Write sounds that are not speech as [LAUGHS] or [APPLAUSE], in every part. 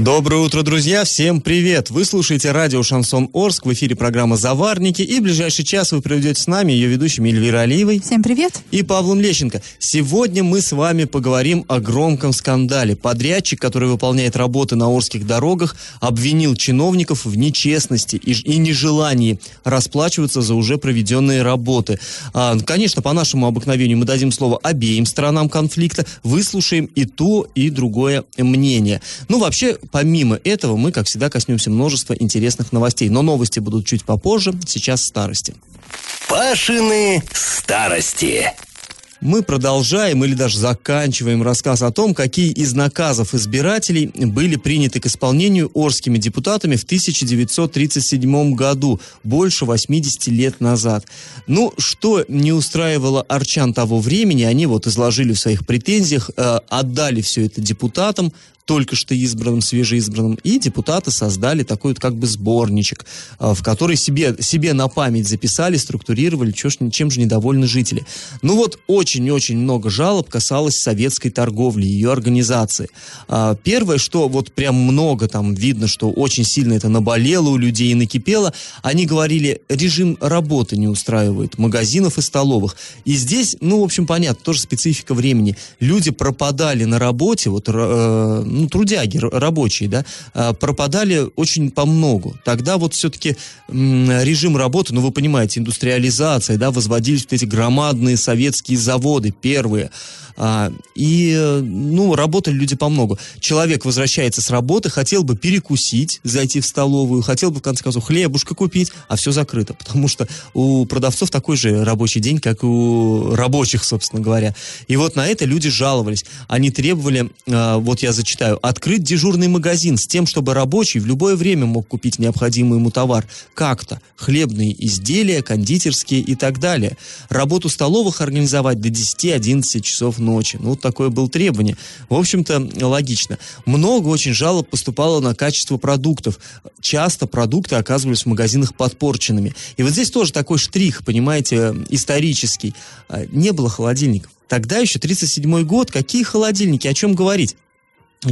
Доброе утро, друзья! Всем привет! Вы слушаете радио «Шансон Орск», в эфире программа «Заварники», и в ближайший час вы проведете с нами ее ведущими Эльвира Алиевой Всем привет! и Павлом Лещенко. Сегодня мы с вами поговорим о громком скандале. Подрядчик, который выполняет работы на Орских дорогах, обвинил чиновников в нечестности и, и нежелании расплачиваться за уже проведенные работы. А, конечно, по нашему обыкновению мы дадим слово обеим сторонам конфликта, выслушаем и то, и другое мнение. Ну, вообще, помимо этого, мы, как всегда, коснемся множества интересных новостей. Но новости будут чуть попозже, сейчас старости. Пашины старости. Мы продолжаем или даже заканчиваем рассказ о том, какие из наказов избирателей были приняты к исполнению орскими депутатами в 1937 году, больше 80 лет назад. Ну, что не устраивало арчан того времени, они вот изложили в своих претензиях, э, отдали все это депутатам, только что избранным, свежеизбранным, и депутаты создали такой вот как бы сборничек, э, в который себе, себе на память записали, структурировали, чем же недовольны жители. Ну вот очень-очень много жалоб касалось советской торговли, ее организации. А, Первое, что вот прям много там видно, что очень сильно это наболело у людей и накипело, они говорили, режим работы не устраивает, магазинов и столовых. И здесь, ну, в общем, понятно, тоже специфика времени. Люди пропадали на работе, вот, э, ну, трудяги, рабочие, да, а, пропадали очень по многу. Тогда вот все-таки режим работы, ну, вы понимаете, индустриализация, да, возводились вот эти громадные советские заводы, первые. А, и, ну, работали люди по многу. Человек возвращается с работы, хотел бы перекусить, зайти в столовую, хотел бы, в конце концов, хлебушка купить, а все закрыто, потому что у продавцов такой же рабочий день, как и у рабочих, собственно говоря. И вот на это люди жаловались. Они требовали, э, вот я зачитаю, открыть дежурный магазин с тем, чтобы рабочий в любое время мог купить необходимый ему товар. Как-то. Хлебные изделия, кондитерские и так далее. Работу столовых организовать до 10-11 часов ночи. Ну, вот такое было требование. В общем-то, логично. Много очень жалоб поступало на качество продуктов. Часто продукты оказывались в магазинах подпорченными. И вот здесь тоже такой штрих, понимаете, исторический. А, Не было холодильников. Тогда еще 37 год, какие холодильники, о чем говорить?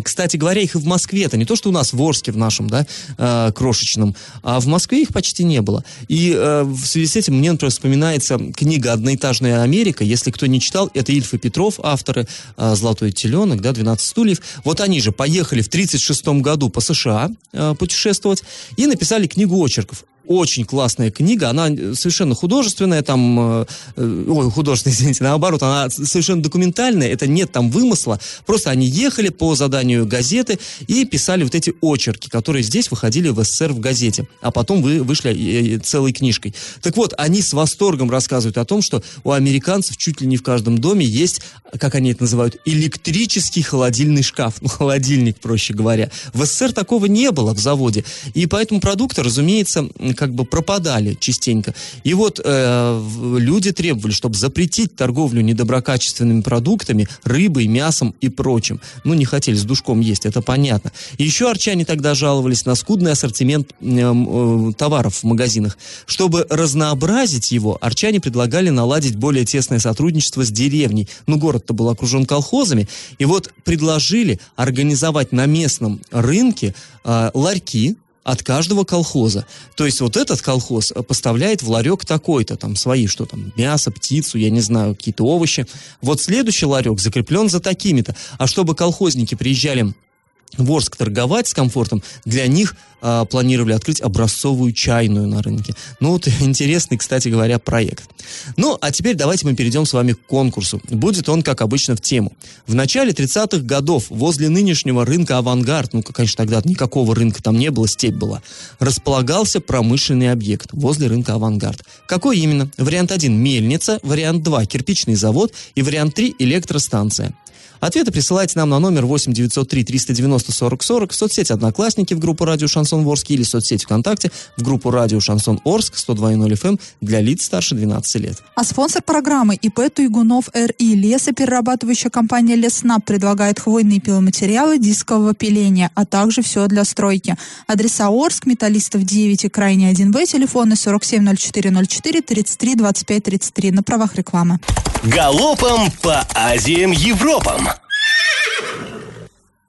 Кстати говоря, их и в Москве, это не то, что у нас в Орске в нашем, да, э, крошечном, а в Москве их почти не было. И э, в связи с этим мне, например, вспоминается книга «Одноэтажная Америка». Если кто не читал, это Ильф и Петров, авторы э, «Золотой теленок», да, «12 стульев». Вот они же поехали в 1936 году по США э, путешествовать и написали книгу очерков очень классная книга, она совершенно художественная, там, э, э, ой, художественная, [LAUGHS] извините, наоборот, она совершенно документальная, это нет там вымысла, просто они ехали по заданию газеты и писали вот эти очерки, которые здесь выходили в СССР в газете, а потом вы, вышли э, э, целой книжкой. Так вот, они с восторгом рассказывают о том, что у американцев чуть ли не в каждом доме есть, как они это называют, электрический холодильный шкаф, [LAUGHS] ну, холодильник, проще говоря. В СССР такого не было в заводе, и поэтому продукты, разумеется, как бы пропадали частенько. И вот э, люди требовали, чтобы запретить торговлю недоброкачественными продуктами, рыбой, мясом и прочим. Ну, не хотели с душком есть, это понятно. И еще арчане тогда жаловались на скудный ассортимент э, э, товаров в магазинах. Чтобы разнообразить его, арчане предлагали наладить более тесное сотрудничество с деревней. Ну, город-то был окружен колхозами. И вот предложили организовать на местном рынке э, ларьки, от каждого колхоза. То есть вот этот колхоз э, поставляет в ларек такой-то, там свои, что там, мясо, птицу, я не знаю, какие-то овощи. Вот следующий ларек закреплен за такими-то. А чтобы колхозники приезжали в Орск торговать с комфортом, для них а, планировали открыть образцовую чайную на рынке. Ну вот [LAUGHS] интересный, кстати говоря, проект. Ну, а теперь давайте мы перейдем с вами к конкурсу. Будет он, как обычно, в тему. В начале 30-х годов возле нынешнего рынка «Авангард», ну, конечно, тогда никакого рынка там не было, степь была, располагался промышленный объект возле рынка «Авангард». Какой именно? Вариант 1 – мельница, вариант 2 – кирпичный завод и вариант 3 – электростанция. Ответы присылайте нам на номер 8 903 390 90 40 40, соцсеть «Одноклассники» в группу «Радио Шансон Орск» или соцсеть ВКонтакте в группу «Радио Шансон Орск» 102.0 FM эм для лиц старше 12 лет. А спонсор программы ИП Туйгунов РИ лесоперерабатывающая компания Леснап предлагает хвойные пиломатериалы дискового пиления, а также все для стройки. Адреса Орск, Металлистов 9 и Крайне 1Б, телефоны 470404 33 25 33 на правах рекламы. Галопом по Азиям Европам!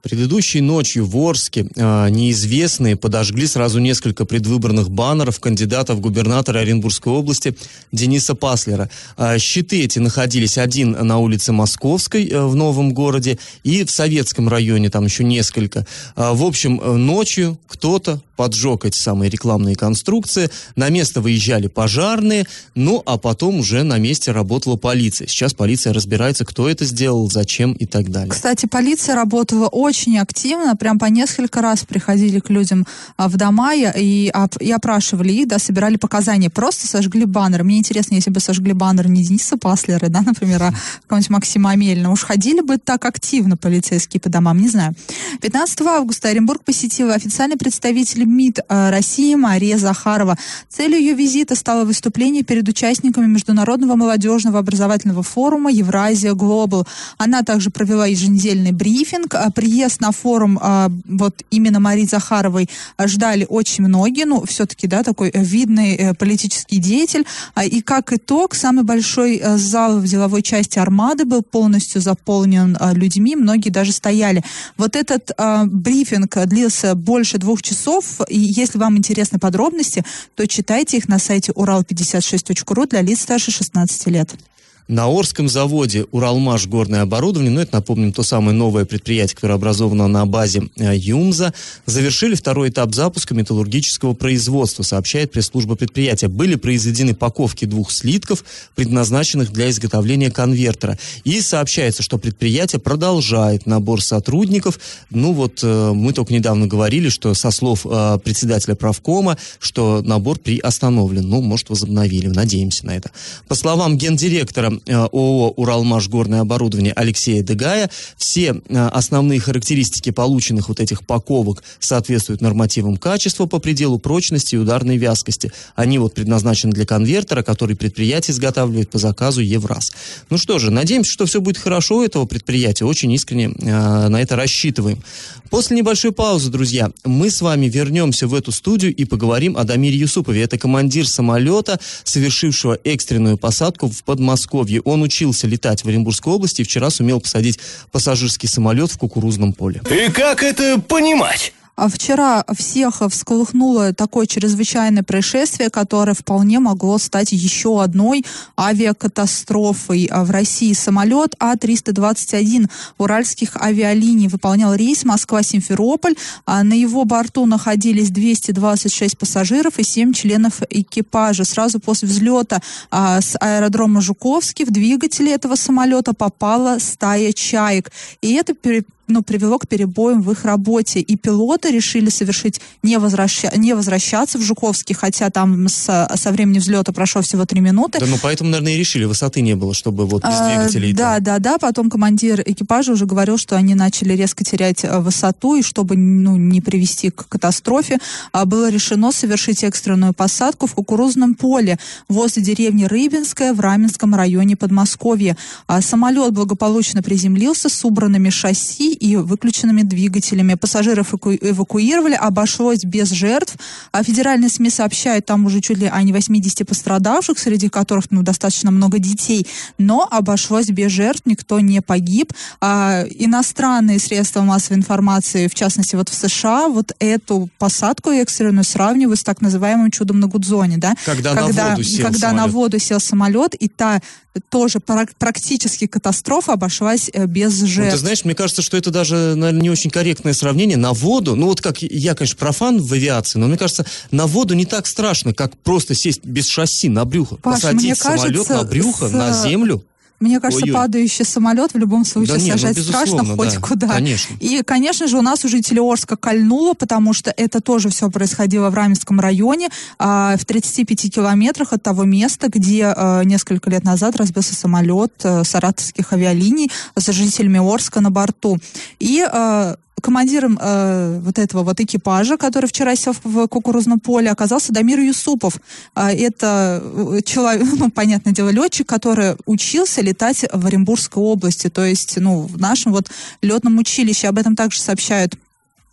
Предыдущей ночью в Орске э, неизвестные подожгли сразу несколько предвыборных баннеров кандидата в губернатора Оренбургской области Дениса Паслера. Э, щиты эти находились один на улице Московской э, в Новом городе и в Советском районе там еще несколько. Э, в общем, ночью кто-то поджег эти самые рекламные конструкции, на место выезжали пожарные, ну а потом уже на месте работала полиция. Сейчас полиция разбирается, кто это сделал, зачем и так далее. Кстати, полиция работала очень активно, прям по несколько раз приходили к людям а, в дома и, и опрашивали их, да, собирали показания, просто сожгли баннер. Мне интересно, если бы сожгли баннер не Дениса Паслера, да, например, а какого-нибудь Максима Амельна, уж ходили бы так активно полицейские по домам, не знаю. 15 августа Оренбург посетила официальный представитель МИД э, России Мария Захарова. Целью ее визита стало выступление перед участниками Международного молодежного образовательного форума Евразия Глобал. Она также провела еженедельный брифинг. А приезд на форум э, вот именно Марии Захаровой ждали очень многие, ну, все-таки, да, такой видный э, политический деятель. А, и как итог, самый большой зал в деловой части Армады был полностью заполнен людьми, многие даже стояли. Вот этот брифинг длился больше двух часов, и если вам интересны подробности, то читайте их на сайте урал56.ру для лиц старше 16 лет. На Орском заводе «Уралмаш горное оборудование», ну это, напомним, то самое новое предприятие, которое образовано на базе э, ЮМЗа, завершили второй этап запуска металлургического производства, сообщает пресс-служба предприятия. Были произведены паковки двух слитков, предназначенных для изготовления конвертера. И сообщается, что предприятие продолжает набор сотрудников. Ну вот э, мы только недавно говорили, что со слов э, председателя правкома, что набор приостановлен. Ну, может, возобновили. Надеемся на это. По словам гендиректора ООО «Уралмаш горное оборудование» Алексея Дегая. Все э, основные характеристики полученных вот этих паковок соответствуют нормативам качества по пределу прочности и ударной вязкости. Они вот предназначены для конвертера, который предприятие изготавливает по заказу Евраз. Ну что же, надеемся, что все будет хорошо у этого предприятия. Очень искренне э, на это рассчитываем. После небольшой паузы, друзья, мы с вами вернемся в эту студию и поговорим о Дамире Юсупове. Это командир самолета, совершившего экстренную посадку в Подмосковье. Подмосковье. Он учился летать в Оренбургской области и вчера сумел посадить пассажирский самолет в кукурузном поле. И как это понимать? А вчера всех всколыхнуло такое чрезвычайное происшествие, которое вполне могло стать еще одной авиакатастрофой. А в России самолет А-321 уральских авиалиний выполнял рейс Москва-Симферополь. А на его борту находились 226 пассажиров и 7 членов экипажа. Сразу после взлета с аэродрома Жуковский в двигатели этого самолета попала стая чаек. И это ну, привело к перебоям в их работе. И пилоты решили совершить не, возвраща, не возвращаться в Жуковский, хотя там с, со времени взлета прошло всего три минуты. Да, ну поэтому, наверное, и решили, высоты не было, чтобы вот без а, двигателей. Да, да, да. Потом командир экипажа уже говорил, что они начали резко терять э, высоту, и чтобы ну, не привести к катастрофе, а, было решено совершить экстренную посадку в кукурузном поле возле деревни Рыбинская в Раменском районе Подмосковья. А самолет благополучно приземлился с убранными шасси и выключенными двигателями. Пассажиров эваку эвакуировали, обошлось без жертв. А федеральные СМИ сообщают там уже чуть ли о не 80 пострадавших, среди которых ну, достаточно много детей. Но обошлось без жертв, никто не погиб. А, иностранные средства массовой информации, в частности вот в США, вот эту посадку экстренную сравнивают с так называемым чудом на Гудзоне. Да? Когда, когда на воду сел Когда самолет. на воду сел самолет, и та тоже практически катастрофа обошлась э, без жертв. Ну, ты знаешь, мне кажется, что это даже, наверное, не очень корректное сравнение. На воду, ну вот как я, конечно, профан в авиации, но мне кажется, на воду не так страшно, как просто сесть без шасси на брюхо, Паш, посадить самолет кажется, на брюхо, с... на землю. Мне кажется, Ой-ой. падающий самолет в любом случае да сажать ну, страшно хоть да, куда. Конечно. И, конечно же, у нас у жителей Орска кольнуло, потому что это тоже все происходило в Раменском районе, а, в 35 километрах от того места, где а, несколько лет назад разбился самолет а, саратовских авиалиний с жителями Орска на борту. И а, командиром э, вот этого вот экипажа, который вчера сел в кукурузном поле, оказался Дамир Юсупов. А, это э, человек, [LAUGHS] ну, понятное дело, летчик, который учился летать в Оренбургской области, то есть, ну, в нашем вот летном училище. Об этом также сообщают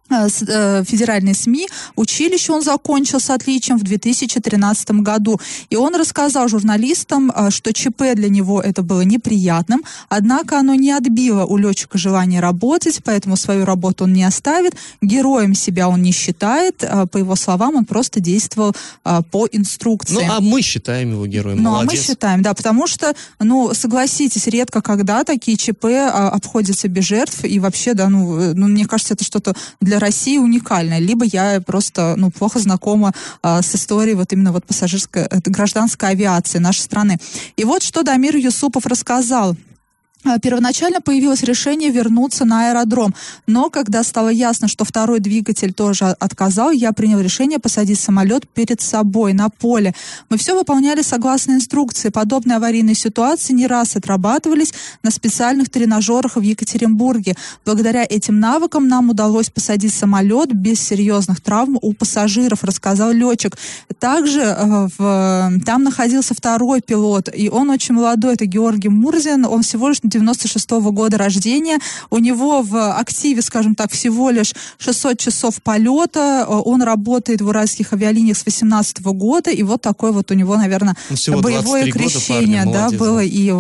федеральные СМИ. Училище он закончил с отличием в 2013 году. И он рассказал журналистам, э, что ЧП для него это было неприятным, однако оно не отбило у летчика желание работать, поэтому свою работу он не оставит. Героем себя он не считает. По его словам, он просто действовал по инструкции. Ну, а мы считаем его героем. Ну, Молодец. а мы считаем, да, потому что, ну, согласитесь, редко когда такие ЧП обходятся без жертв, и вообще, да, ну, ну мне кажется, это что-то для России уникальная, либо я просто ну, плохо знакома а, с историей вот именно вот пассажирской, это гражданской авиации нашей страны. И вот что Дамир Юсупов рассказал. А, первоначально появилось решение вернуться на аэродром, но когда стало ясно, что второй двигатель тоже отказал, я принял решение посадить самолет перед собой на поле. Мы все выполняли согласно инструкции. Подобные аварийные ситуации не раз отрабатывались на специальных тренажерах в Екатеринбурге. Благодаря этим навыкам нам удалось посадить самолет без серьезных травм у пассажиров, рассказал летчик. Также э, в, там находился второй пилот, и он очень молодой, это Георгий Мурзин, он всего лишь 96 -го года рождения. У него в активе, скажем так, всего лишь 600 часов полета. Э, он работает в уральских авиалиниях с 18 -го года. И вот такой вот у него, наверное, ну, боевое крещение года, парня, да, было. И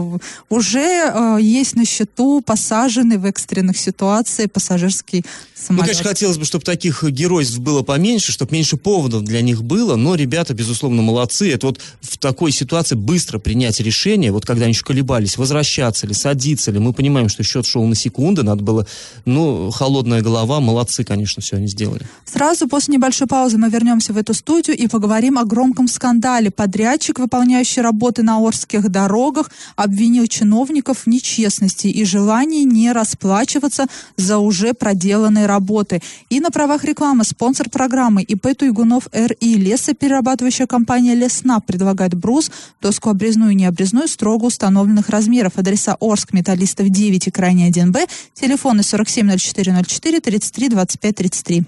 уже э, есть на счету посаженный в экстренных ситуациях пассажирский самолет. Ну, конечно, хотелось бы, чтобы таких геройств было поменьше, чтобы меньше поводов для них было, но ребята, безусловно, молодцы. Это вот в такой ситуации быстро принять решение, вот когда они еще колебались, возвращаться ли, садиться ли. Мы понимаем, что счет шел на секунды, надо было, ну, холодная голова, молодцы, конечно, все они сделали. Сразу после небольшой паузы мы вернемся в эту студию и поговорим о громком скандале. Подрядчик, выполняющий работы на Орских дорогах, обвинил чиновников в нечестности и желании не расплачиваться за уже проделанные работы. И на правах рекламы спонсор программы ИП Туйгунов РИ лесоперерабатывающая компания Леснап предлагает брус, доску обрезную и необрезную строго установленных размеров. Адреса Орск, Металлистов 9 и крайне 1Б. Телефоны 470404 33 25 33.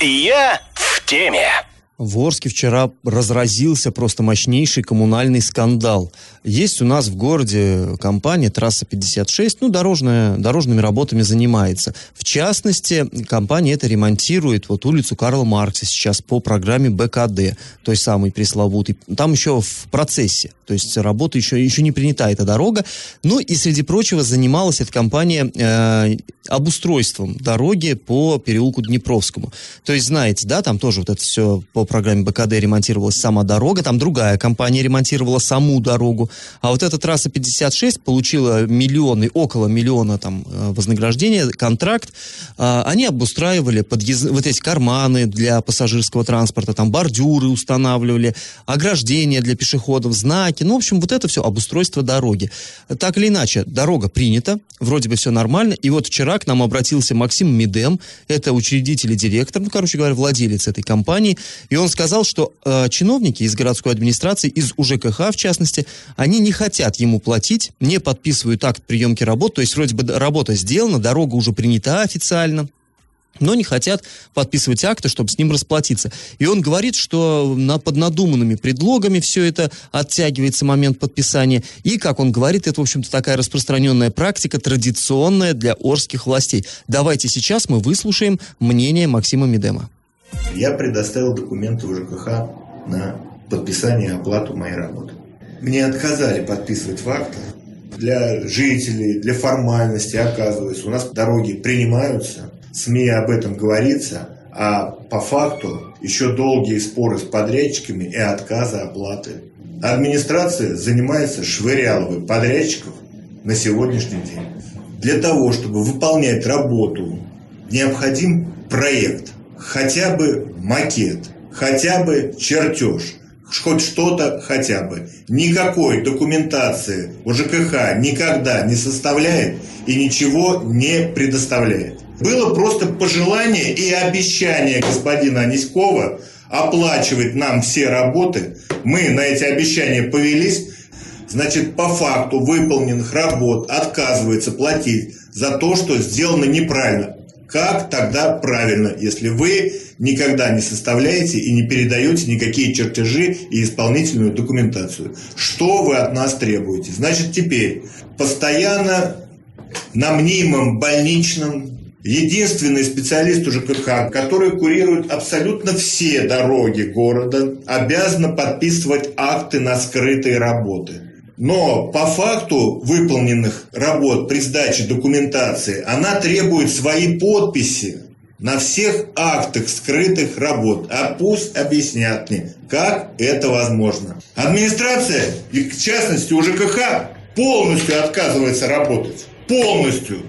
Я в теме. В Орске вчера разразился просто мощнейший коммунальный скандал. Есть у нас в городе компания «Трасса 56», ну, дорожная, дорожными работами занимается. В частности, компания это ремонтирует вот улицу Карла Маркса сейчас по программе БКД, той самой пресловутой. Там еще в процессе, то есть работа еще, еще не принята эта дорога. Ну, и, среди прочего, занималась эта компания э, обустройством дороги по переулку Днепровскому. То есть, знаете, да, там тоже вот это все по программе БКД ремонтировалась сама дорога, там другая компания ремонтировала саму дорогу, а вот эта трасса 56 получила миллионы, около миллиона там э, вознаграждения, контракт, а, они обустраивали подъезд... вот эти карманы для пассажирского транспорта, там бордюры устанавливали, ограждения для пешеходов, знаки, ну, в общем, вот это все обустройство дороги. Так или иначе, дорога принята, вроде бы все нормально, и вот вчера к нам обратился Максим Медем, это учредитель и директор, ну, короче говоря, владелец этой компании, он сказал, что э, чиновники из городской администрации, из УЖКХ в частности, они не хотят ему платить, не подписывают акт приемки работ, то есть вроде бы работа сделана, дорога уже принята официально, но не хотят подписывать акты, чтобы с ним расплатиться. И он говорит, что на, под надуманными предлогами все это оттягивается момент подписания. И, как он говорит, это, в общем-то, такая распространенная практика, традиционная для орских властей. Давайте сейчас мы выслушаем мнение Максима Медема. Я предоставил документы в ЖКХ на подписание и оплату моей работы. Мне отказали подписывать факты. Для жителей, для формальности, оказывается, у нас дороги принимаются, СМИ об этом говорится, а по факту еще долгие споры с подрядчиками и отказы оплаты. Администрация занимается швыряловой подрядчиков на сегодняшний день. Для того, чтобы выполнять работу, необходим проект – хотя бы макет, хотя бы чертеж, хоть что-то хотя бы. Никакой документации у ЖКХ никогда не составляет и ничего не предоставляет. Было просто пожелание и обещание господина Аниськова оплачивать нам все работы. Мы на эти обещания повелись. Значит, по факту выполненных работ отказывается платить за то, что сделано неправильно. Как тогда правильно, если вы никогда не составляете и не передаете никакие чертежи и исполнительную документацию? Что вы от нас требуете? Значит, теперь постоянно на мнимом больничном единственный специалист УЖКХ, который курирует абсолютно все дороги города, обязан подписывать акты на скрытые работы. Но по факту выполненных работ при сдаче документации она требует свои подписи на всех актах скрытых работ. А пусть объяснят мне, как это возможно. Администрация, и в частности УЖКХ, полностью отказывается работать. Полностью.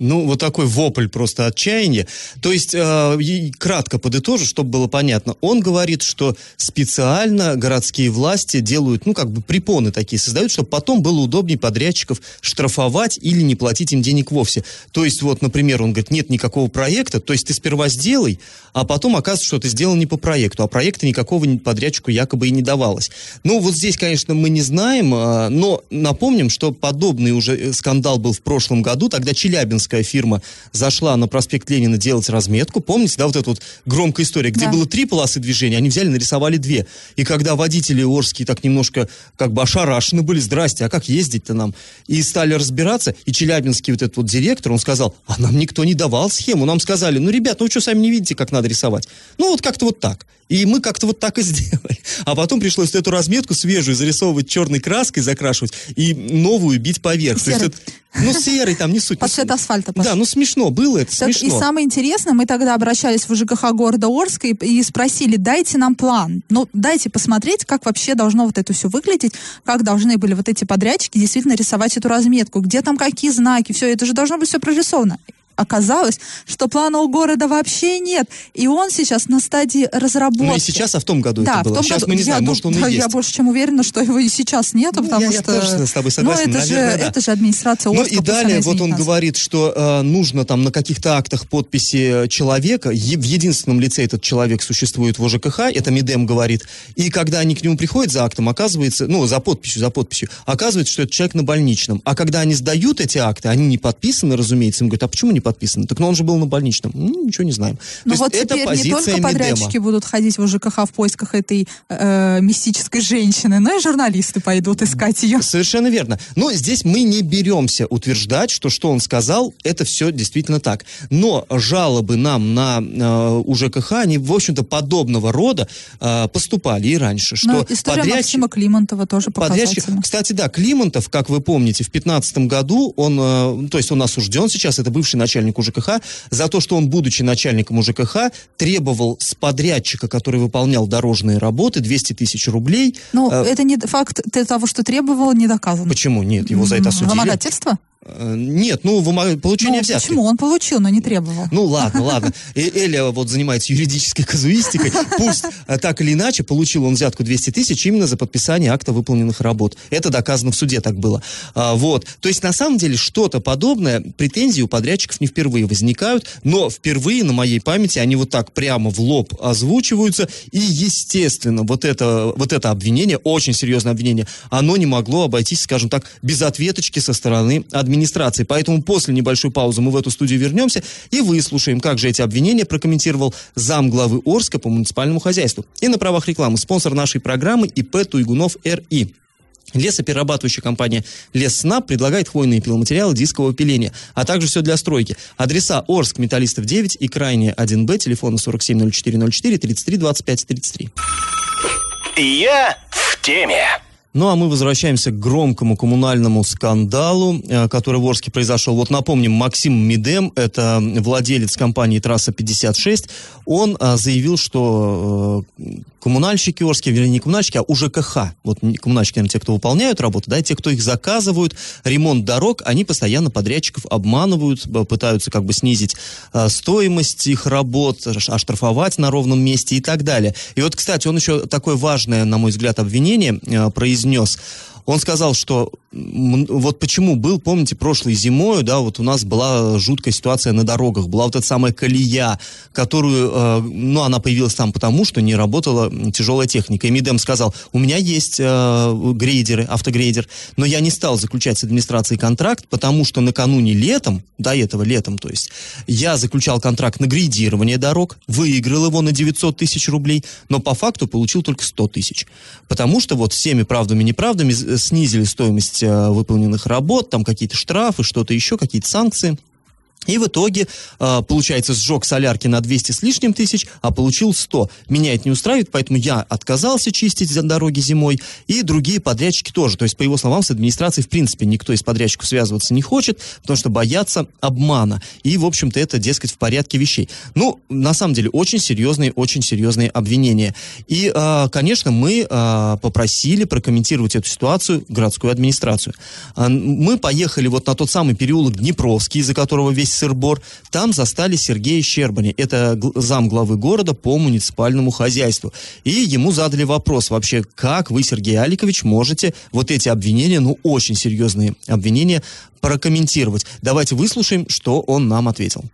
Ну, вот такой вопль просто отчаяния. То есть, э, кратко подытожу, чтобы было понятно. Он говорит, что специально городские власти делают, ну, как бы препоны такие создают, чтобы потом было удобнее подрядчиков штрафовать или не платить им денег вовсе. То есть, вот, например, он говорит, нет никакого проекта, то есть ты сперва сделай, а потом оказывается, что ты сделал не по проекту, а проекта никакого подрядчику якобы и не давалось. Ну, вот здесь, конечно, мы не знаем, э, но напомним, что подобный уже э, скандал был в прошлом году, тогда Челябинск туристическая фирма зашла на проспект Ленина делать разметку. Помните, да, вот эта вот громкая история, где Да. было три полосы движения, они взяли, нарисовали две. И когда водители Орские так немножко как бы ошарашены были, здрасте, а как ездить-то нам? И стали разбираться, и челябинский вот этот вот директор, он сказал, а нам никто не давал схему, нам сказали, ну, ребят, ну, вы что, сами не видите, как надо рисовать? Ну, вот как-то вот так. И мы как-то вот так и [LAUGHS] сделали. А потом пришлось эту разметку свежую зарисовывать черной краской, закрашивать, и новую бить поверх. То есть Серый. это- ну, серый там не суть. Под цвет асфальта. Да, ну смешно было это, Так, и смешно. самое интересное, мы тогда обращались в ЖКХ города Орска и, и спросили, дайте нам план. Ну, дайте посмотреть, как вообще должно вот это все выглядеть, как должны были вот эти подрядчики действительно рисовать эту разметку, где там какие знаки, все, это же должно быть все прорисовано. Оказалось, что плана у города вообще нет, и он сейчас на стадии разработки. Ну и сейчас, а в том году да, это было. в том сейчас году, мы не я знаем, дум- может он да, и Я есть. больше чем уверена, что его и сейчас нету, Ну, потому я- я что... тоже с тобой согласен, Ну, это же, наверное, да. это же администрация Ну и далее вот он нас. говорит, что э, нужно там на каких-то актах подписи человека, е- в единственном лице этот человек существует в ОЖКХ, это Мидем говорит, и когда они к нему приходят за актом, оказывается, ну, за подписью, за подписью, оказывается, что это человек на больничном. А когда они сдают эти акты, они не подписаны, разумеется, им говорят, а почему не подписаны? Так ну он же был на больничном. Ну, ничего не знаем. Ну вот есть теперь не только Мидема. подрядчики будут ходить в ЖКХ в поисках этой э, мистической женщины, но и журналисты пойдут искать ее. Совершенно верно. Но здесь мы не беремся утверждать, что что он сказал, это все действительно так. Но жалобы нам на э, УЖКХ, они, в общем-то, подобного рода э, поступали и раньше. Что Но история подрядчик- Максима Климонтова тоже Подрядчик, показательна. кстати, да, Климонтов, как вы помните, в 2015 году он, э, то есть он осужден сейчас, это бывший начальник УЖКХ, за то, что он, будучи начальником УЖКХ, требовал с подрядчика, который выполнял дорожные работы, 200 тысяч рублей. Ну, Э, это не факт того, что требовал, не доказано. Почему нет? Его за это осудили. Вымогательство? Э, Нет, ну, получение Ну, взятки. почему? Он получил, но не требовал. Ну ладно, ладно. И Эля вот занимается юридической казуистикой. Пусть э, так или иначе получил он взятку 200 тысяч именно за подписание акта выполненных работ. Это доказано в суде так было. А, вот. То есть на самом деле что-то подобное, претензии у подрядчиков не впервые возникают, но впервые на моей памяти они вот так прямо в лоб озвучиваются. И естественно вот это, вот это обвинение, очень серьезное обвинение, оно не могло обойтись, скажем так, без ответочки со стороны администрации. Поэтому после небольшой паузы мы в эту студию вернемся и выслушаем, как же эти обвинения прокомментировал зам главы Орска по муниципальному хозяйству. И на правах рекламы спонсор нашей программы ИП Туйгунов РИ. Лесоперерабатывающая компания Лесснаб предлагает хвойные пиломатериалы дискового пиления, а также все для стройки. Адреса Орск, Металлистов 9 и Крайняя 1Б, телефоны 470404 33 25 33. Я в теме. Ну а мы возвращаемся к громкому коммунальному скандалу, э, который в Орске произошел. Вот напомним, Максим Мидем, это владелец компании «Трасса 56», он а, заявил, что э, коммунальщики Орские, вернее, не коммунальщики, а УЖКХ, вот не коммунальщики, наверное, те, кто выполняют работу, да, и те, кто их заказывают, ремонт дорог, они постоянно подрядчиков обманывают, пытаются как бы снизить стоимость их работ, оштрафовать на ровном месте и так далее. И вот, кстати, он еще такое важное, на мой взгляд, обвинение э, произнес. Он сказал, что вот почему был, помните, прошлой зимой, да, вот у нас была жуткая ситуация на дорогах, была вот эта самая колея, которую, э, ну, она появилась там потому, что не работала тяжелая техника. И Мидем сказал, у меня есть э, грейдеры, автогрейдер, но я не стал заключать с администрацией контракт, потому что накануне летом, до этого летом, то есть, я заключал контракт на грейдирование дорог, выиграл его на 900 тысяч рублей, но по факту получил только 100 тысяч. Потому что вот всеми правдами и неправдами снизили стоимость э, выполненных работ, там какие-то штрафы, что-то еще, какие-то санкции – и в итоге, э, получается, сжег солярки на 200 с лишним тысяч, а получил 100. Меня это не устраивает, поэтому я отказался чистить за дороги зимой, и другие подрядчики тоже. То есть, по его словам, с администрацией, в принципе, никто из подрядчиков связываться не хочет, потому что боятся обмана. И, в общем-то, это, дескать, в порядке вещей. Ну, на самом деле, очень серьезные, очень серьезные обвинения. И, э, конечно, мы э, попросили прокомментировать эту ситуацию городскую администрацию. Мы поехали вот на тот самый переулок Днепровский, из-за которого весь сырбор, там застали Сергея Щербани. Это зам главы города по муниципальному хозяйству. И ему задали вопрос вообще, как вы, Сергей Аликович, можете вот эти обвинения, ну, очень серьезные обвинения, прокомментировать. Давайте выслушаем, что он нам ответил.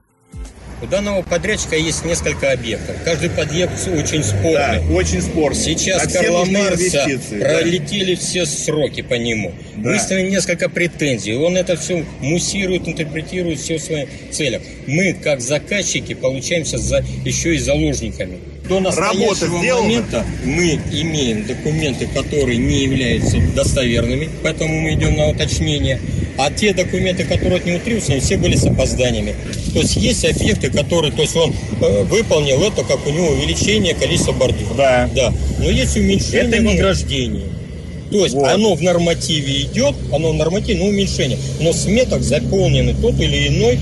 У данного подрядчика есть несколько объектов. Каждый подъект очень спорный. Да, очень спорный. Сейчас а Карла Маркса пролетели да. все сроки по нему. Да. Выставлены несколько претензий. Он это все муссирует, интерпретирует все в своих целях. Мы, как заказчики, получаемся за, еще и заложниками. До настоящего момента мы имеем документы, которые не являются достоверными, поэтому мы идем на уточнение. А те документы, которые от него требуются, все были с опозданиями. То есть есть объекты, которые, то есть он э, выполнил это, как у него увеличение количества бордюров. Да. Да. Но есть уменьшение это награждения. То есть вот. оно в нормативе идет, оно в нормативе, но уменьшение. Но в сметах заполнены тот или иной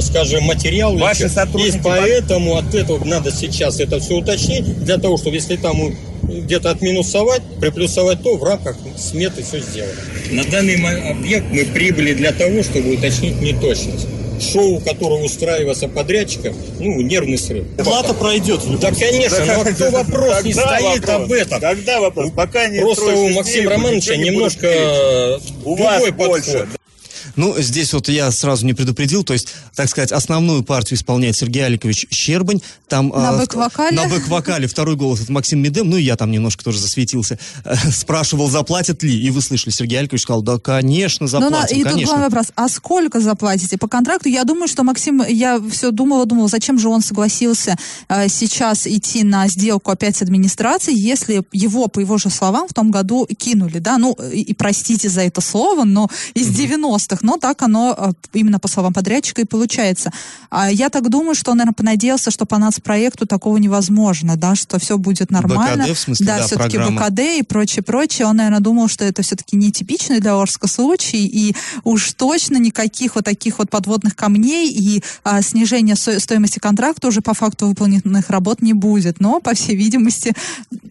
скажем, материал. Ваши сотрудники... И поэтому от этого надо сейчас это все уточнить, для того, чтобы если там где-то отминусовать, приплюсовать то, в рамках сметы все сделать. На данный объект мы прибыли для того, чтобы уточнить неточность шоу, которое устраивается подрядчиком, ну, нервный срыв. Плата пройдет. Да, конечно, но кто вопрос не стоит об этом? Когда вопрос? Пока не Просто у Максима Романовича немножко у вас больше. Ну, здесь вот я сразу не предупредил, то есть, так сказать, основную партию исполняет Сергей Аликович Щербань. Там, на а, бэк-вокале? На бэк-вокале. Второй голос это Максим Медем, ну и я там немножко тоже засветился. Спрашивал, заплатят ли, и вы слышали, Сергей Аликович сказал, да, конечно, заплатим, ну, И конечно. тут главный вопрос, а сколько заплатите по контракту? Я думаю, что Максим, я все думала, думала, зачем же он согласился э, сейчас идти на сделку опять с администрацией, если его, по его же словам, в том году кинули, да, ну, и, и простите за это слово, но из 90-х но так оно, э, именно по словам подрядчика, и получается. А я так думаю, что он, наверное, понадеялся, что по нацпроекту такого невозможно, да, что все будет нормально. БКД, в смысле, да, да все-таки. БКД и прочее, прочее. Он, наверное, думал, что это все-таки нетипичный для Орска случай, и уж точно никаких вот таких вот подводных камней и а, снижения стоимости контракта уже по факту выполненных работ не будет. Но, по всей видимости,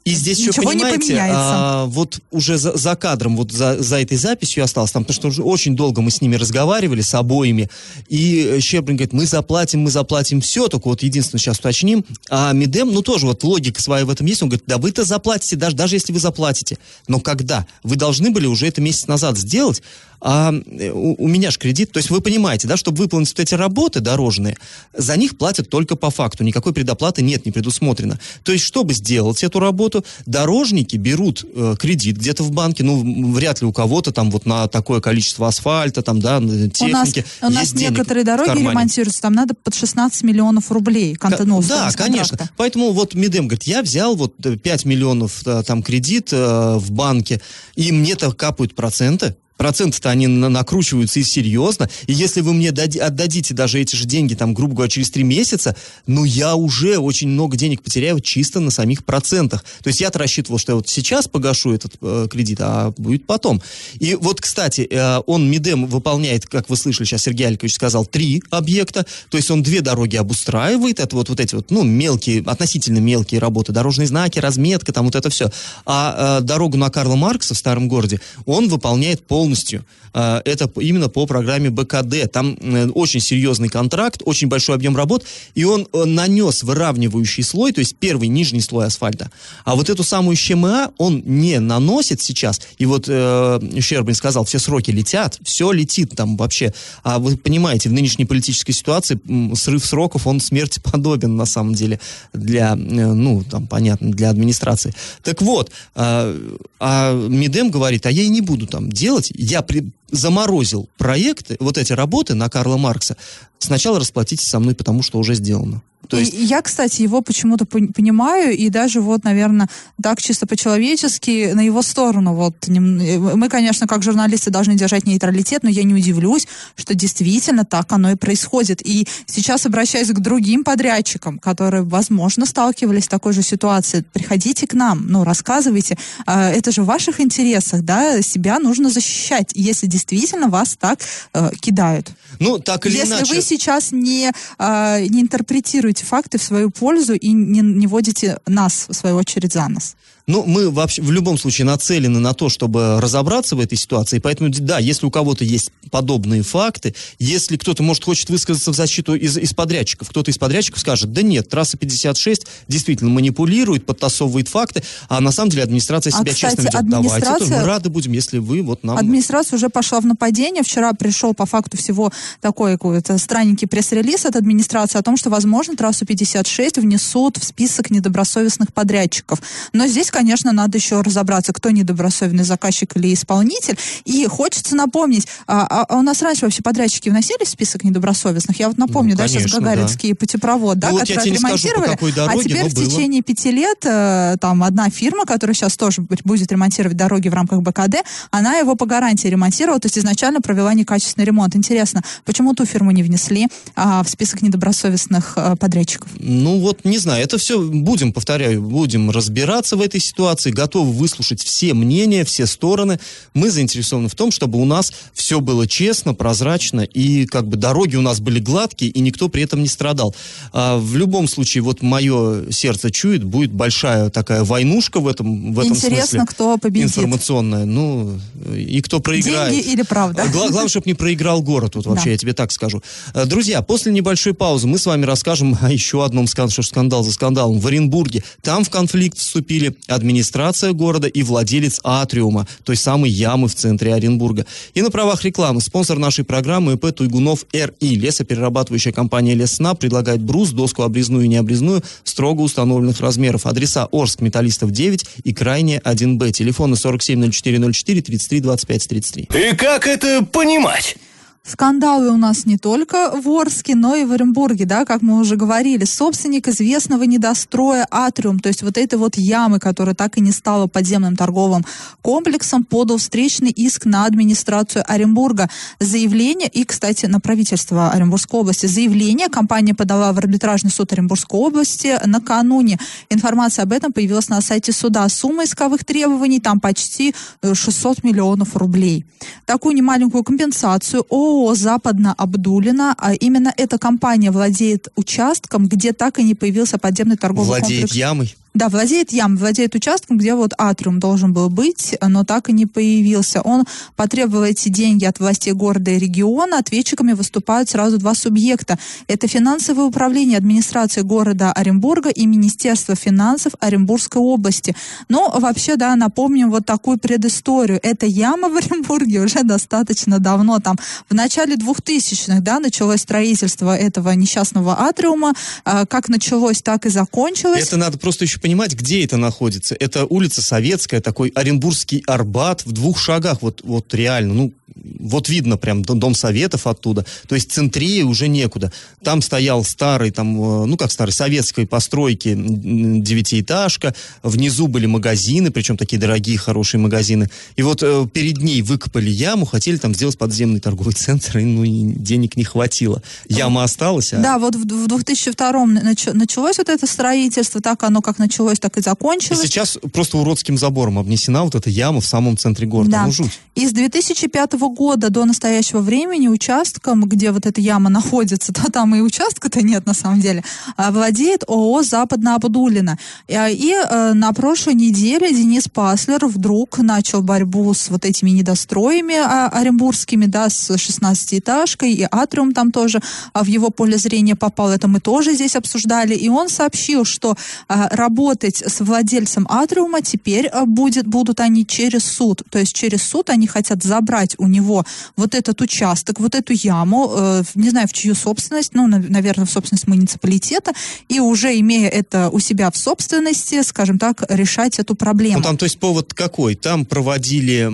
и здесь ничего еще, понимаете, не поменяется. А, вот уже за, за кадром, вот за, за этой записью осталось там, потому что уже очень долго мы с ними разговаривали, с обоими, и Щербин говорит, мы заплатим, мы заплатим все, только вот единственное сейчас уточним, а Мидем, ну тоже вот логика своя в этом есть, он говорит, да вы-то заплатите, даже, даже если вы заплатите, но когда? Вы должны были уже это месяц назад сделать, а э, у, у меня же кредит, то есть вы понимаете, да, чтобы выполнить вот эти работы дорожные, за них платят только по факту, никакой предоплаты нет, не предусмотрено. То есть, чтобы сделать эту работу, дорожники берут э, кредит где-то в банке, ну, вряд ли у кого-то там вот на такое количество асфальта, там, да, техники. У нас, у нас некоторые дороги ремонтируются, там надо под 16 миллионов рублей. К- ну, да, конечно. Поэтому вот Медем говорит, я взял вот 5 миллионов э, там кредит э, в банке, и мне-то капают проценты проценты-то они накручиваются и серьезно. И если вы мне отдадите даже эти же деньги, там, грубо говоря, через три месяца, ну, я уже очень много денег потеряю чисто на самих процентах. То есть я-то рассчитывал, что я вот сейчас погашу этот э, кредит, а будет потом. И вот, кстати, э, он МИДЕМ выполняет, как вы слышали, сейчас Сергей Алькович сказал, три объекта. То есть он две дороги обустраивает, это вот, вот эти вот, ну, мелкие, относительно мелкие работы, дорожные знаки, разметка, там вот это все. А э, дорогу на Карла Маркса в Старом городе он выполняет полностью полностью. А, это именно по программе БКД. Там э, очень серьезный контракт, очень большой объем работ, и он э, нанес выравнивающий слой, то есть первый нижний слой асфальта. А вот эту самую ЩМА он не наносит сейчас. И вот э, Щербин сказал, все сроки летят, все летит там вообще. А вы понимаете, в нынешней политической ситуации срыв сроков, он смерти [LAUGHS] подобен на самом деле для, э, ну, там, понятно, для администрации. Так вот, а, а Мидем говорит, а я и не буду там делать, я при, заморозил проекты, вот эти работы на Карла Маркса, сначала расплатитесь со мной, потому что уже сделано. То есть... и я, кстати, его почему-то понимаю, и даже вот, наверное, так чисто по-человечески на его сторону. Вот мы, конечно, как журналисты должны держать нейтралитет, но я не удивлюсь, что действительно так оно и происходит. И сейчас обращаюсь к другим подрядчикам, которые, возможно, сталкивались с такой же ситуацией. Приходите к нам, ну, рассказывайте. А, это же в ваших интересах, да, себя нужно защищать, если действительно вас так э, кидают. Ну, так или если иначе. Если вы сейчас не, э, не интерпретируете факты в свою пользу и не, не водите нас, в свою очередь, за нас. Ну, мы вообще в любом случае нацелены на то, чтобы разобраться в этой ситуации. Поэтому, да, если у кого-то есть подобные факты, если кто-то, может, хочет высказаться в защиту из, из подрядчиков, кто-то из подрядчиков скажет, да нет, трасса 56 действительно манипулирует, подтасовывает факты, а на самом деле администрация себя а, кстати, честно ведет. Администрация... Давайте, мы рады будем, если вы вот нам... Администрация уже пошла в нападение. Вчера пришел по факту всего такой какой-то странненький пресс-релиз от администрации о том, что, возможно, трассу 56 внесут в список недобросовестных подрядчиков. Но здесь, конечно, надо еще разобраться, кто недобросовестный заказчик или исполнитель. И хочется напомнить, а, а, а у нас раньше вообще подрядчики вносили в список недобросовестных? Я вот напомню, ну, конечно, да, сейчас Гагаринский да. путепровод, да, ну, который вот отремонтировали. Скажу, дороге, а теперь в было. течение пяти лет э, там одна фирма, которая сейчас тоже будет ремонтировать дороги в рамках БКД, она его по гарантии ремонтировала, то есть изначально провела некачественный ремонт. Интересно, почему ту фирму не внесли а, в список недобросовестных а, подрядчиков? Ну вот, не знаю, это все будем, повторяю, будем разбираться в этой ситуации готовы выслушать все мнения, все стороны. Мы заинтересованы в том, чтобы у нас все было честно, прозрачно, и как бы дороги у нас были гладкие, и никто при этом не страдал. А в любом случае, вот мое сердце чует, будет большая такая войнушка в этом, в этом Интересно, смысле. кто победит. Информационная. Ну, и кто проиграет. Деньги или правда? Гла- главное, чтобы не проиграл город, вот вообще, да. я тебе так скажу. Э, друзья, после небольшой паузы мы с вами расскажем [LAUGHS] о еще одном скандале, что скандал за скандалом в Оренбурге. Там в конфликт вступили администрация города и владелец Атриума, той самой ямы в центре Оренбурга. И на правах рекламы спонсор нашей программы ИП Туйгунов РИ. Лесоперерабатывающая компания Лесна предлагает брус, доску обрезную и необрезную строго установленных размеров. Адреса Орск, Металлистов 9 и Крайне 1Б. Телефоны 470404 33 25 33. И как это понимать? Скандалы у нас не только в Орске, но и в Оренбурге, да, как мы уже говорили. Собственник известного недостроя Атриум, то есть вот этой вот ямы, которая так и не стала подземным торговым комплексом, подал встречный иск на администрацию Оренбурга. Заявление, и, кстати, на правительство Оренбургской области, заявление компания подала в арбитражный суд Оренбургской области накануне. Информация об этом появилась на сайте суда. Сумма исковых требований там почти 600 э, миллионов рублей. Такую немаленькую компенсацию о ООО «Западно-Абдулина», а именно эта компания владеет участком, где так и не появился подземный торговый владеет комплекс. Владеет ямой? Да, владеет ям, владеет участком, где вот атриум должен был быть, но так и не появился. Он потребовал эти деньги от властей города и региона. Ответчиками выступают сразу два субъекта. Это финансовое управление администрации города Оренбурга и Министерство финансов Оренбургской области. Но вообще, да, напомним вот такую предысторию. Эта яма в Оренбурге уже достаточно давно. Там в начале 2000-х, да, началось строительство этого несчастного атриума. А, как началось, так и закончилось. Это надо просто еще понимать, где это находится. Это улица Советская, такой Оренбургский Арбат в двух шагах, вот, вот реально, ну, вот видно прям дом советов оттуда. То есть центрее уже некуда. Там стоял старый, там, э, ну как старый, советской постройки девятиэтажка. Внизу были магазины, причем такие дорогие, хорошие магазины. И вот э, перед ней выкопали яму, хотели там сделать подземный торговый центр, и ну, денег не хватило. Яма осталась. А... Да, вот в, в 2002 нач, началось вот это строительство, так оно как началось началось, так и И закончилось. сейчас просто уродским забором обнесена вот эта яма в самом центре города. Да. Ну, жуть. И с 2005 года до настоящего времени участком, где вот эта яма находится, [LAUGHS] то там и участка-то нет на самом деле, а, владеет ООО «Западно-Абдулино». И, а, и, э, на прошлой неделе Денис Паслер вдруг начал борьбу с вот этими недостроями а, оренбургскими, да, с 16-этажкой, и Атриум там тоже а, в его поле зрения попал. Это мы тоже здесь обсуждали. И он сообщил, что а, работать с владельцем Атриума теперь а, будет, будут они через суд. То есть через суд они хотят забрать у него вот этот участок, вот эту яму, э, не знаю, в чью собственность, ну, на- наверное, в собственность муниципалитета, и уже имея это у себя в собственности, скажем так, решать эту проблему. Ну, там, то есть, повод какой? Там проводили,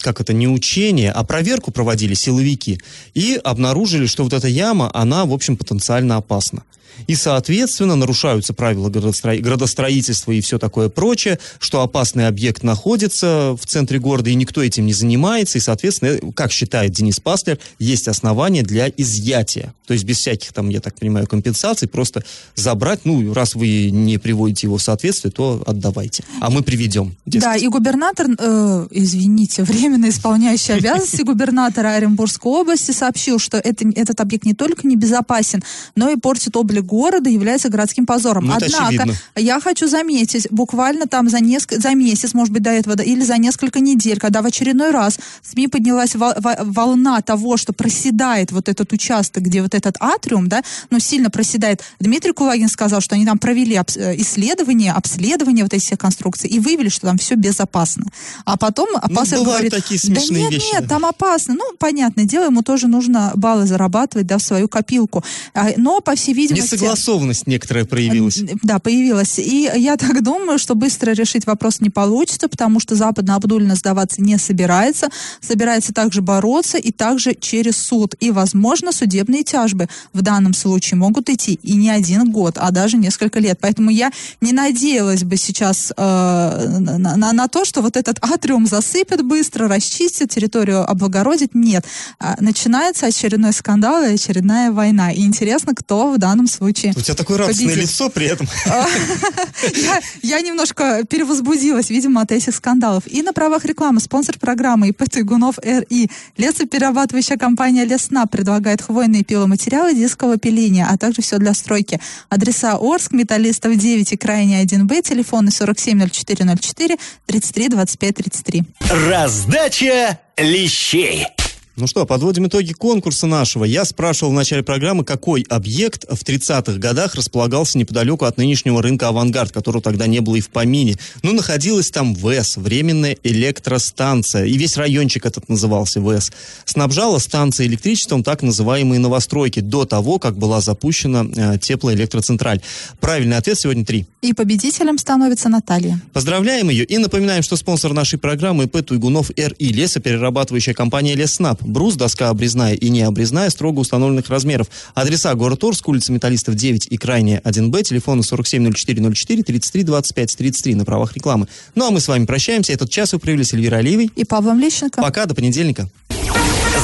как это, не учение, а проверку проводили силовики. И обнаружили, что вот эта яма, она, в общем, потенциально опасна. И, соответственно, нарушаются правила градостро- градостроительства и все такое прочее, что опасный объект находится в центре города, и никто этим не занимается. И, соответственно, как считает Денис Паслер, есть основания для изъятия. То есть без всяких там, я так понимаю, компенсаций, просто забрать, ну, раз вы не приводите его в соответствие, то отдавайте. А мы приведем. дескать. Да, и губернатор, э, извините, [LAUGHS] временно исполняющий обязанности губернатора Оренбургской области сообщил, что это, этот объект не только небезопасен, но и портит облик города, является городским позором. Ну, Однако, очевидно. я хочу заметить, буквально там за, неск- за месяц, может быть, до этого, да, или за несколько недель, когда в очередной раз в СМИ поднялась во- во- волна того, что проседает вот этот участок, где вот этот атриум, да, ну, сильно проседает. Дмитрий Кулагин сказал, что они там провели обс- э, исследование, обследование вот этих всех конструкций и выявили, что там все безопасно. А потом Пассер Ну, говорит, такие да смешные нет, вещи, нет, да». там опасно. Ну, понятное дело, ему тоже нужно баллы зарабатывать, да, в свою копилку. А, Но, по всей видимости... Несогласованность некоторая проявилась. Да, появилась. И я так думаю, что быстро решить вопрос не получится, потому что Западно Абдулина сдаваться не собирается. Собирается также бороться и также через суд. И, возможно, судебные тяжбы в данном случае могут идти и не один год, а даже несколько лет. Поэтому я не надеялась бы сейчас э, на, на- на то, что вот этот атриум засыпят быстро, расчистят, территорию облагородит. Нет. А, Начинается очередной скандал и очередная война. И интересно, кто в данном случае У тебя такое радостное победит. лицо при этом. [LAUGHS] я, я немножко перевозбудилась, видимо, от этих скандалов. И на правах рекламы спонсор программы ИП Туйгунов РИ. Лесоперерабатывающая компания Лесна предлагает хвойные пиломатериалы дискового пиления, а также все для стройки. Адреса Орск, Металлистов 9 и Крайний 1Б, телефоны 470404 33 25 33. Раздача лещей. Ну что, подводим итоги конкурса нашего. Я спрашивал в начале программы, какой объект в 30-х годах располагался неподалеку от нынешнего рынка «Авангард», которого тогда не было и в помине. Ну, находилась там ВЭС, временная электростанция, и весь райончик этот назывался ВЭС. Снабжала станция электричеством так называемые новостройки до того, как была запущена э, теплоэлектроцентраль. Правильный ответ сегодня три. И победителем становится Наталья. Поздравляем ее и напоминаем, что спонсор нашей программы ИП Туйгунов РИ, лесоперерабатывающая компания Леснаб. Брус, доска обрезная и не обрезная, строго установленных размеров. Адреса город Орск, улица Металлистов 9 и крайняя 1Б, телефоны 470404 33 25 33 на правах рекламы. Ну а мы с вами прощаемся. Этот час вы провели с Эльвирой Алиевой. И Павлом Лещенко. Пока, до понедельника.